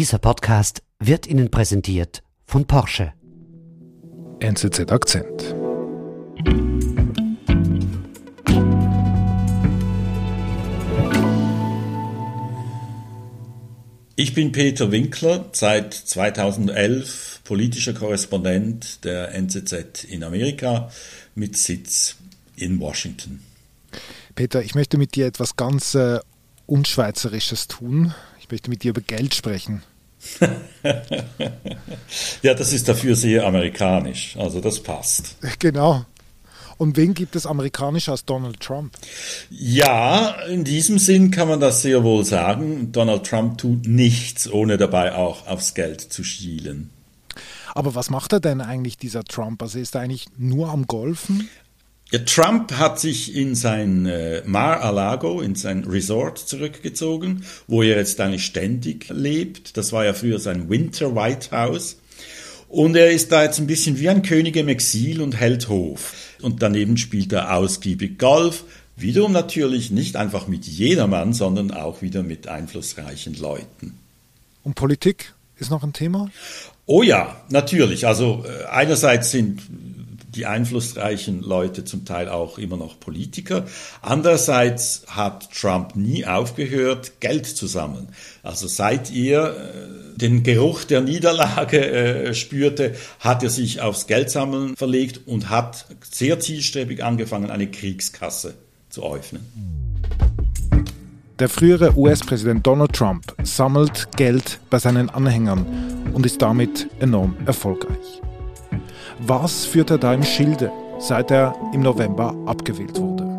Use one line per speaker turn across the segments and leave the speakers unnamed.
Dieser Podcast wird Ihnen präsentiert von Porsche.
NZZ Akzent.
Ich bin Peter Winkler, seit 2011 politischer Korrespondent der NZZ in Amerika mit Sitz in Washington.
Peter, ich möchte mit dir etwas ganz äh, Unschweizerisches tun. Ich möchte mit dir über Geld sprechen.
ja, das ist dafür sehr amerikanisch, also das passt.
Genau. Und wen gibt es amerikanischer als Donald Trump?
Ja, in diesem Sinn kann man das sehr wohl sagen. Donald Trump tut nichts, ohne dabei auch aufs Geld zu schielen.
Aber was macht er denn eigentlich, dieser Trump? Also ist er eigentlich nur am Golfen?
Ja, Trump hat sich in sein äh, Mar-a-Lago, in sein Resort zurückgezogen, wo er jetzt eigentlich ständig lebt. Das war ja früher sein Winter White House. Und er ist da jetzt ein bisschen wie ein König im Exil und hält Hof. Und daneben spielt er ausgiebig Golf. Wiederum natürlich nicht einfach mit jedermann, sondern auch wieder mit einflussreichen Leuten.
Und Politik ist noch ein Thema?
Oh ja, natürlich. Also äh, einerseits sind die einflussreichen Leute zum Teil auch immer noch Politiker. Andererseits hat Trump nie aufgehört, Geld zu sammeln. Also seit er äh, den Geruch der Niederlage äh, spürte, hat er sich aufs Geldsammeln verlegt und hat sehr zielstrebig angefangen, eine Kriegskasse zu öffnen.
Der frühere US-Präsident Donald Trump sammelt Geld bei seinen Anhängern und ist damit enorm erfolgreich. Was führt er da im Schilde, seit er im November abgewählt wurde?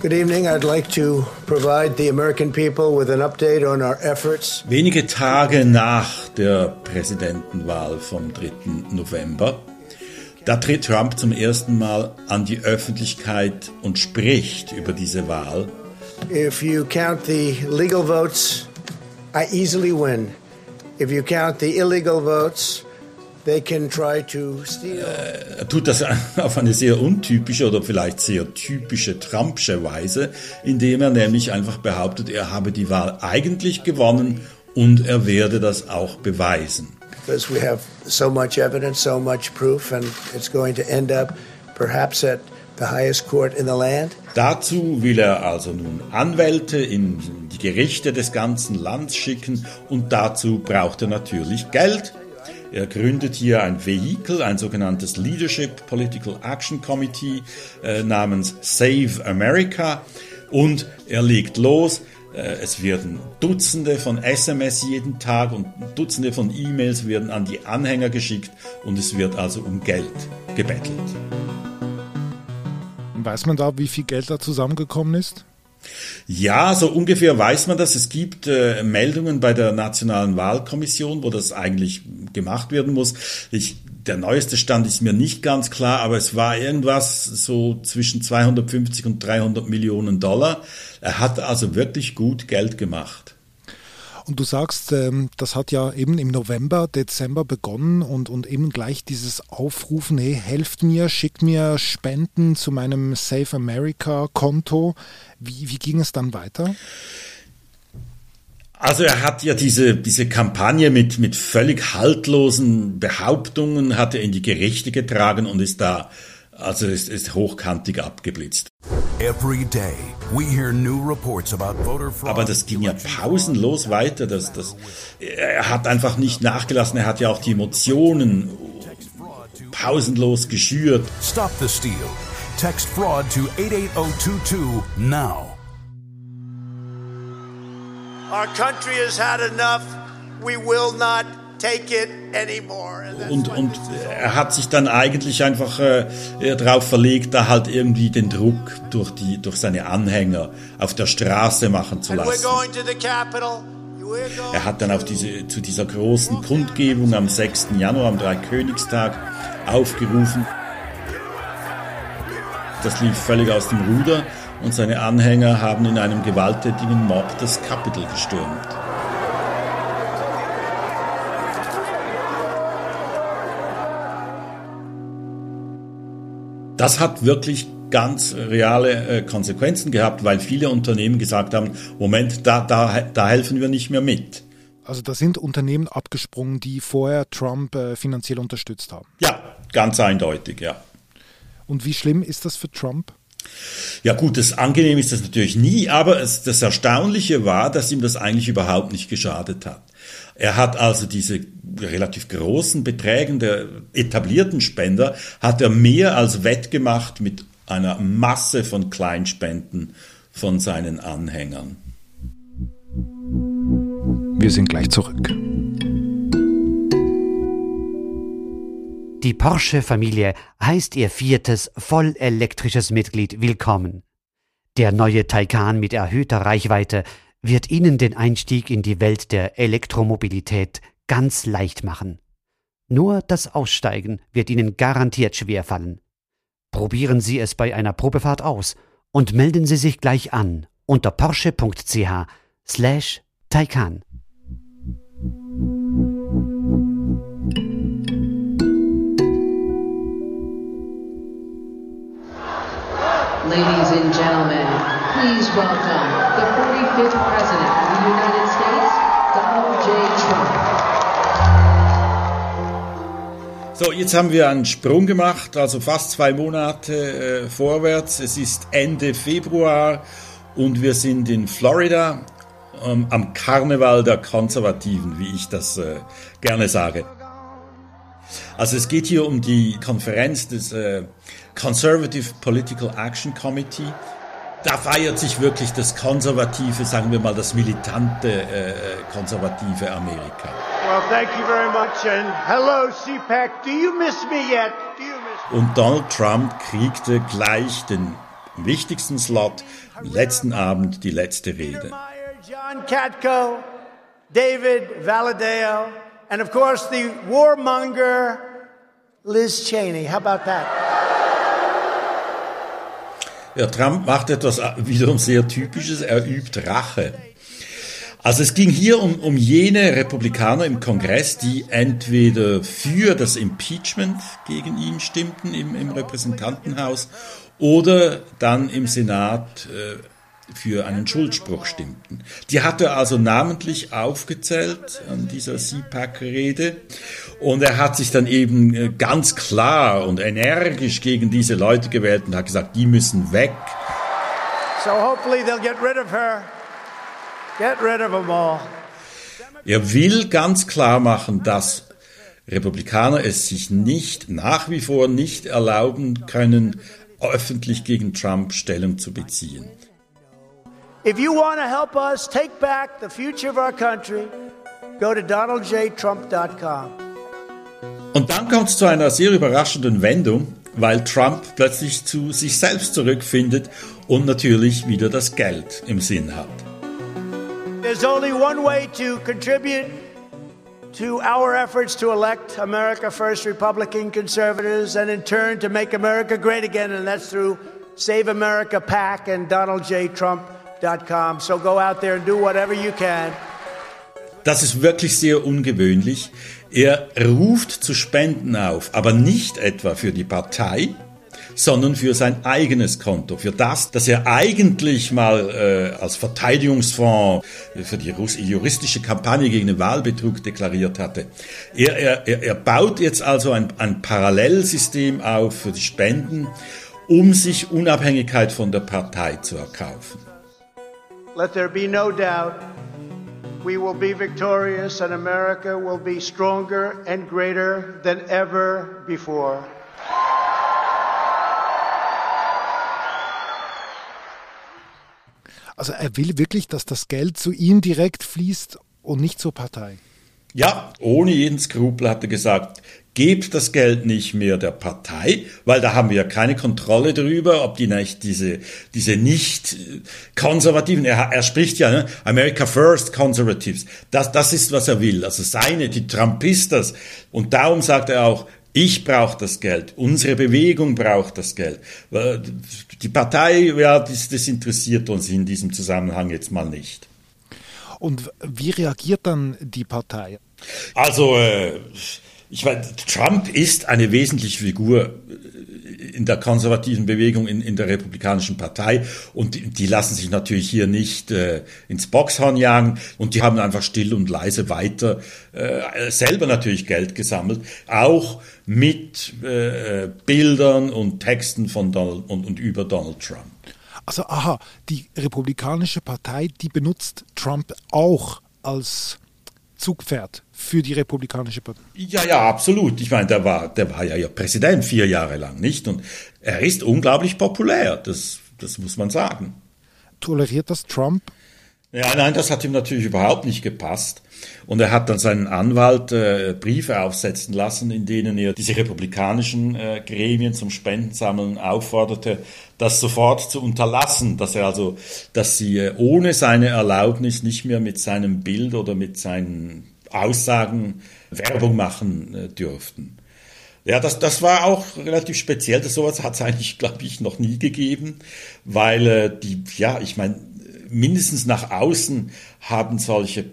Good evening. I'd like to provide the American people with an update on our efforts. Wenige Tage nach der Präsidentenwahl vom 3. November, da tritt Trump zum ersten Mal an die Öffentlichkeit und spricht über diese Wahl.
If you count the legal votes, I easily win. If you count the illegal votes, they can try to steal.
Äh, er tut das auf eine sehr untypische oder vielleicht sehr typische Trumpsche Weise, indem er nämlich einfach behauptet, er habe die Wahl eigentlich gewonnen und er werde das auch beweisen.
Because we have so much evidence, so much proof, and it's going to end up perhaps at
Dazu will er also nun Anwälte in die Gerichte des ganzen Landes schicken und dazu braucht er natürlich Geld. Er gründet hier ein Vehikel, ein sogenanntes Leadership Political Action Committee äh, namens Save America und er legt los. Äh, es werden Dutzende von SMS jeden Tag und Dutzende von E-Mails werden an die Anhänger geschickt und es wird also um Geld gebettelt.
Weiß man da, wie viel Geld da zusammengekommen ist?
Ja, so ungefähr weiß man das. Es gibt äh, Meldungen bei der Nationalen Wahlkommission, wo das eigentlich gemacht werden muss. Ich, der neueste Stand ist mir nicht ganz klar, aber es war irgendwas so zwischen 250 und 300 Millionen Dollar. Er hat also wirklich gut Geld gemacht.
Und du sagst, ähm, das hat ja eben im November, Dezember begonnen und, und eben gleich dieses Aufrufen, hey, helft mir, schickt mir Spenden zu meinem Save America Konto. Wie, wie ging es dann weiter?
Also er hat ja diese, diese Kampagne mit, mit völlig haltlosen Behauptungen, hat er in die Gerichte getragen und ist da, also ist, ist hochkantig abgeblitzt. Aber das ging ja pausenlos weiter. Das, das, er hat einfach nicht nachgelassen. Er hat ja auch die Emotionen pausenlos geschürt. Stop the steal. Text fraud to 88022 now.
Our country has had enough. We will not
und, und er hat sich dann eigentlich einfach äh, darauf verlegt, da halt irgendwie den Druck durch, die, durch seine Anhänger auf der Straße machen zu lassen. Er hat dann auf diese, zu dieser großen Kundgebung am 6. Januar, am Dreikönigstag, aufgerufen. Das lief völlig aus dem Ruder und seine Anhänger haben in einem gewalttätigen Mob das Capitol gestürmt. Das hat wirklich ganz reale äh, Konsequenzen gehabt, weil viele Unternehmen gesagt haben, Moment, da, da, da helfen wir nicht mehr mit.
Also da sind Unternehmen abgesprungen, die vorher Trump äh, finanziell unterstützt haben.
Ja, ganz eindeutig, ja.
Und wie schlimm ist das für Trump?
Ja gut, das angenehm ist das natürlich nie, aber es, das Erstaunliche war, dass ihm das eigentlich überhaupt nicht geschadet hat. Er hat also diese relativ großen Beträge der etablierten Spender, hat er mehr als wettgemacht mit einer Masse von Kleinspenden von seinen Anhängern.
Wir sind gleich zurück.
Die Porsche-Familie heißt ihr viertes vollelektrisches Mitglied willkommen. Der neue Taycan mit erhöhter Reichweite wird Ihnen den Einstieg in die Welt der Elektromobilität ganz leicht machen. Nur das Aussteigen wird Ihnen garantiert schwerfallen. Probieren Sie es bei einer Probefahrt aus und melden Sie sich gleich an unter porsche.ch slash Taycan.
Ladies and gentlemen, please welcome the 45th
So, jetzt haben wir einen Sprung gemacht, also fast zwei Monate äh, vorwärts. Es ist Ende Februar und wir sind in Florida ähm, am Karneval der Konservativen, wie ich das äh, gerne sage. Also es geht hier um die Konferenz des äh, Conservative Political Action Committee. Da feiert sich wirklich das konservative, sagen wir mal, das militante äh, konservative Amerika.
Well, thank you very much and hello CPAC. Do you miss me yet? Do you miss
Und Donald Trump kriegte gleich den wichtigsten Slot, letzten Abend die letzte Rede.
John Katko, David Valadeo, and of course the warmonger Liz Cheney. How about that?
Ja, Trump macht etwas wiederum sehr Typisches, er übt Rache. Also es ging hier um, um jene Republikaner im Kongress, die entweder für das Impeachment gegen ihn stimmten im, im Repräsentantenhaus oder dann im Senat äh, für einen Schuldspruch stimmten. Die hat er also namentlich aufgezählt an dieser CPAC-Rede und er hat sich dann eben äh, ganz klar und energisch gegen diese Leute gewählt und hat gesagt, die müssen weg.
So hopefully they'll get rid of her. Get rid of them all.
Er will ganz klar machen, dass Republikaner es sich nicht, nach wie vor nicht erlauben können, öffentlich gegen Trump Stellung zu beziehen.
If you want to help us take back the future of our country, go to donaldjtrump.com.
Und dann kommt es zu einer sehr überraschenden Wendung, weil Trump plötzlich zu sich selbst zurückfindet und natürlich wieder das Geld im Sinn hat.
There's only one way to contribute to our efforts to elect America First Republican conservatives and in turn to make America great again, and that's through Save America PAC and DonaldJTrump.com. So go out there and do whatever you can.
Das ist wirklich sehr ungewöhnlich. Er ruft zu Spenden auf, aber nicht etwa für die Partei, sondern für sein eigenes Konto, für das, das er eigentlich mal äh, als Verteidigungsfonds für die juristische Kampagne gegen den Wahlbetrug deklariert hatte. Er, er, er baut jetzt also ein, ein Parallelsystem auf für die Spenden, um sich Unabhängigkeit von der Partei zu erkaufen.
Let there be no doubt we will be victorious and America will be stronger and greater than ever before.
Also er will wirklich, dass das Geld zu ihm direkt fließt und nicht zur Partei.
Ja, ohne jeden Skrupel hat er gesagt, gebt das Geld nicht mehr der Partei, weil da haben wir keine Kontrolle darüber, ob die nicht diese, diese nicht konservativen, er, er spricht ja, ne, America First Conservatives, das, das ist, was er will, also seine, die Trumpistas. Und darum sagt er auch, ich brauche das Geld, unsere Bewegung braucht das Geld. Die Partei, ja, das, das interessiert uns in diesem Zusammenhang jetzt mal nicht.
Und wie reagiert dann die Partei?
Also, äh, Ich meine, Trump ist eine wesentliche Figur in der konservativen Bewegung in, in der Republikanischen Partei. Und die, die lassen sich natürlich hier nicht äh, ins Boxhorn jagen. Und die haben einfach still und leise weiter äh, selber natürlich Geld gesammelt, auch mit äh, Bildern und Texten von Donald und, und über Donald Trump.
Also aha, die Republikanische Partei, die benutzt Trump auch als Zugpferd für die Republikanische Partei.
Ja, ja, absolut. Ich meine, der war, der war ja Präsident vier Jahre lang, nicht? Und er ist unglaublich populär. Das, das muss man sagen.
Toleriert das Trump?
Ja, nein, das hat ihm natürlich überhaupt nicht gepasst. Und er hat dann seinen Anwalt äh, Briefe aufsetzen lassen, in denen er diese republikanischen äh, Gremien zum Spendensammeln aufforderte, das sofort zu unterlassen, dass er also, dass sie äh, ohne seine Erlaubnis nicht mehr mit seinem Bild oder mit seinen Aussagen Werbung machen äh, dürften. Ja, das, das war auch relativ speziell. Das sowas hat es eigentlich, glaube ich, noch nie gegeben, weil äh, die, ja, ich meine, mindestens nach außen haben solche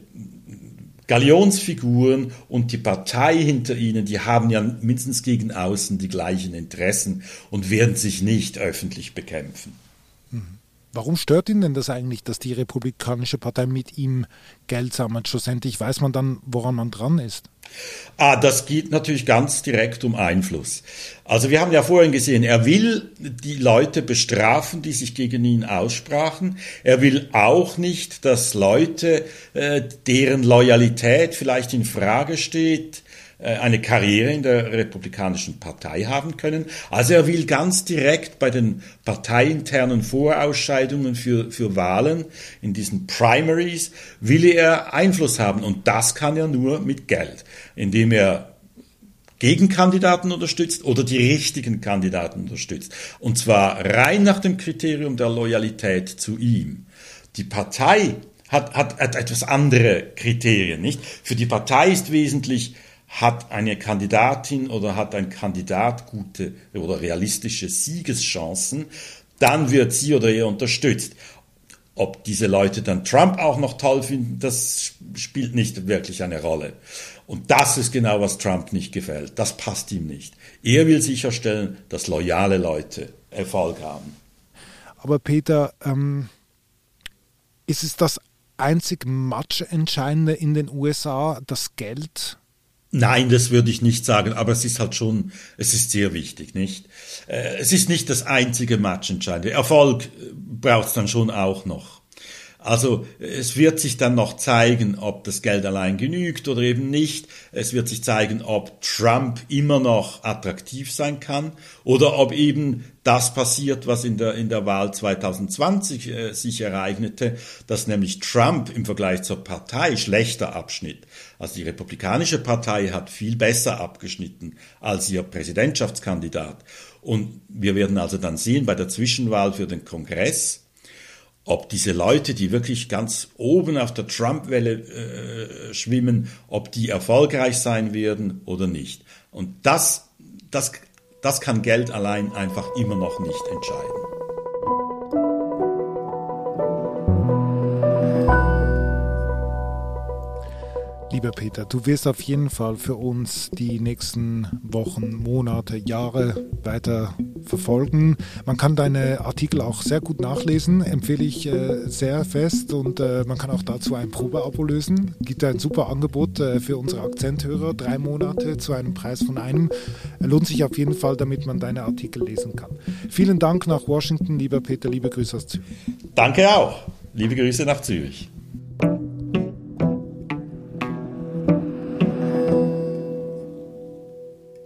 Galionsfiguren und die Partei hinter ihnen, die haben ja mindestens gegen außen die gleichen Interessen und werden sich nicht öffentlich bekämpfen.
Warum stört ihn denn das eigentlich, dass die Republikanische Partei mit ihm Geld sammelt? Schlussendlich weiß man dann, woran man dran ist.
Ah, das geht natürlich ganz direkt um Einfluss. Also wir haben ja vorhin gesehen, er will die Leute bestrafen, die sich gegen ihn aussprachen. Er will auch nicht, dass Leute, äh, deren Loyalität vielleicht in Frage steht, eine Karriere in der Republikanischen Partei haben können. Also er will ganz direkt bei den parteiinternen Vorausscheidungen für, für Wahlen, in diesen Primaries, will er Einfluss haben. Und das kann er nur mit Geld, indem er Gegenkandidaten unterstützt oder die richtigen Kandidaten unterstützt. Und zwar rein nach dem Kriterium der Loyalität zu ihm. Die Partei hat, hat, hat etwas andere Kriterien, nicht? Für die Partei ist wesentlich, hat eine Kandidatin oder hat ein Kandidat gute oder realistische Siegeschancen, dann wird sie oder er unterstützt. Ob diese Leute dann Trump auch noch toll finden, das spielt nicht wirklich eine Rolle. Und das ist genau, was Trump nicht gefällt. Das passt ihm nicht. Er will sicherstellen, dass loyale Leute Erfolg haben.
Aber Peter, ähm, ist es das einzig Matchentscheidende in den USA, das Geld?
Nein, das würde ich nicht sagen, aber es ist halt schon, es ist sehr wichtig, nicht? Äh, es ist nicht das einzige Matchentscheidende. Erfolg äh, braucht es dann schon auch noch. Also es wird sich dann noch zeigen, ob das Geld allein genügt oder eben nicht. Es wird sich zeigen, ob Trump immer noch attraktiv sein kann oder ob eben das passiert, was in der, in der Wahl 2020 äh, sich ereignete, dass nämlich Trump im Vergleich zur Partei schlechter abschnitt. Also die Republikanische Partei hat viel besser abgeschnitten als ihr Präsidentschaftskandidat. Und wir werden also dann sehen bei der Zwischenwahl für den Kongress, ob diese Leute, die wirklich ganz oben auf der Trump-Welle äh, schwimmen, ob die erfolgreich sein werden oder nicht. Und das, das, das kann Geld allein einfach immer noch nicht entscheiden.
Lieber Peter, du wirst auf jeden Fall für uns die nächsten Wochen, Monate, Jahre weiter verfolgen. Man kann deine Artikel auch sehr gut nachlesen, empfehle ich äh, sehr fest und äh, man kann auch dazu ein Probeabo lösen. Gibt ein super Angebot äh, für unsere Akzenthörer, drei Monate zu einem Preis von einem. Lohnt sich auf jeden Fall, damit man deine Artikel lesen kann. Vielen Dank nach Washington, lieber Peter, liebe Grüße aus Zürich.
Danke auch. Liebe Grüße nach Zürich.